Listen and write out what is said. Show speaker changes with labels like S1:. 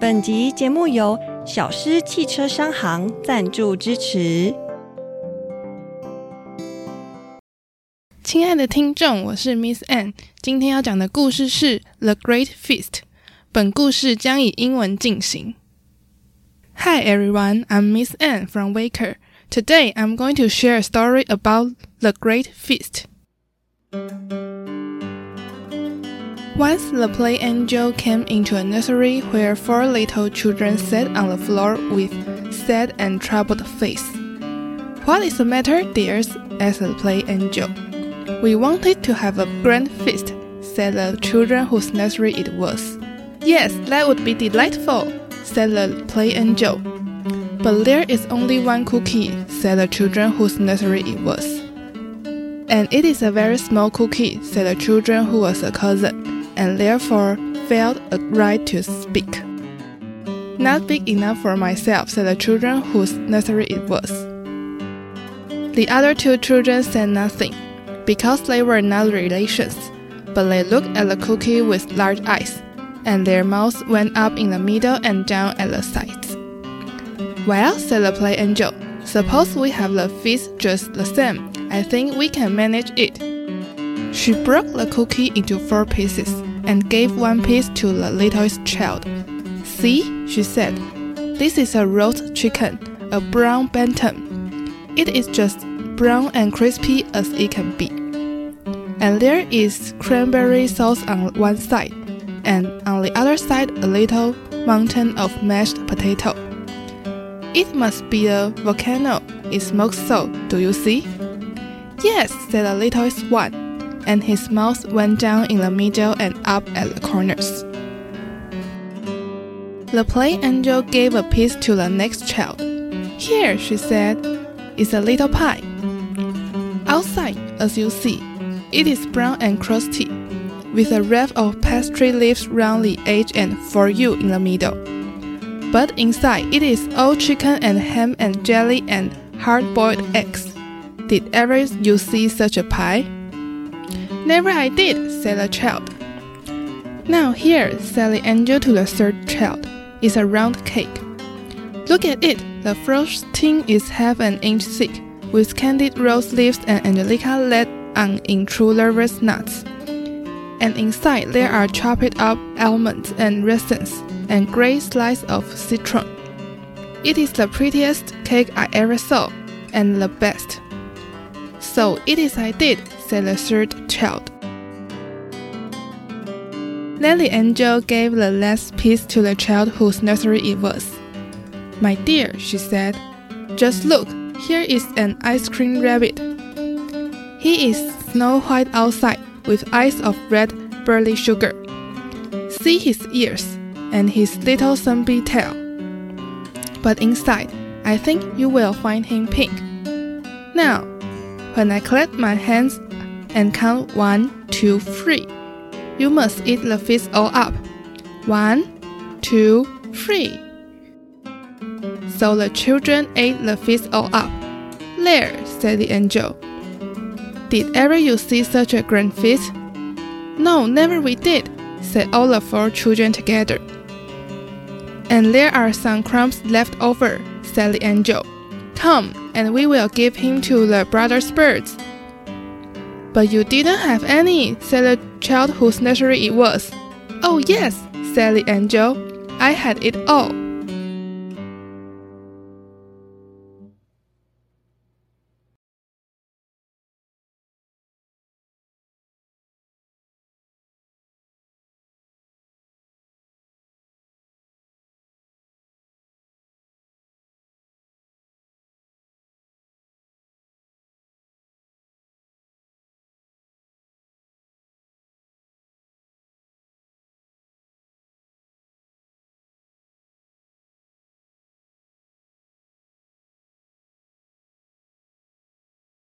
S1: 本集节目由小狮汽车商行赞助支持。
S2: 亲爱的听众，我是 Miss Anne，今天要讲的故事是《The Great Feast》。本故事将以英文进行。Hi everyone, I'm Miss Anne from Waker. Today I'm going to share a story about the Great Feast. Once the play angel came into a nursery where four little children sat on the floor with sad and troubled face. What is the matter, dears? asked the play angel. We wanted to have a grand feast, said the children whose nursery it was. Yes, that would be delightful, said the play angel. But there is only one cookie, said the children whose nursery it was. And it is a very small cookie, said the children who was a cousin and therefore felt a right to speak. Not big enough for myself, said the children whose nursery it was. The other two children said nothing, because they were not relations, but they looked at the cookie with large eyes, and their mouths went up in the middle and down at the sides. Well, said the play angel, suppose we have the feast just the same. I think we can manage it. She broke the cookie into four pieces and gave one piece to the littlest child. See, she said, this is a roast chicken, a brown bantam. It is just brown and crispy as it can be. And there is cranberry sauce on one side, and on the other side, a little mountain of mashed potato. It must be a volcano. It smokes so, do you see? Yes, said the littlest one and his mouth went down in the middle and up at the corners. The play angel gave a piece to the next child. Here, she said, is a little pie. Outside, as you see, it is brown and crusty, with a wreath of pastry leaves round the edge and for you in the middle. But inside, it is all chicken and ham and jelly and hard boiled eggs. Did ever you see such a pie? Never I did, said the child. Now here, said the angel to the third child, is a round cake. Look at it, the frosting is half an inch thick, with candied rose leaves and angelica let on in true lovers' nuts. And inside there are chopped up almonds and raisins, and great slices of citron. It is the prettiest cake I ever saw, and the best. So it is I did, said the third child. The angel gave the last piece to the child whose nursery it was. My dear, she said, just look, here is an ice cream rabbit. He is snow white outside, with eyes of red barley sugar. See his ears and his little sunbeam tail. But inside, I think you will find him pink. Now, when I clap my hands and count one, two, three. You must eat the feast all up. One, two, three. So the children ate the feast all up. There, said the angel. Did ever you see such a grand feast? No, never we did, said all the four children together. And there are some crumbs left over, said the angel. Come, and we will give him to the brothers' birds. But you didn't have any, said the child whose nursery it was. Oh, yes, said the angel. I had it all.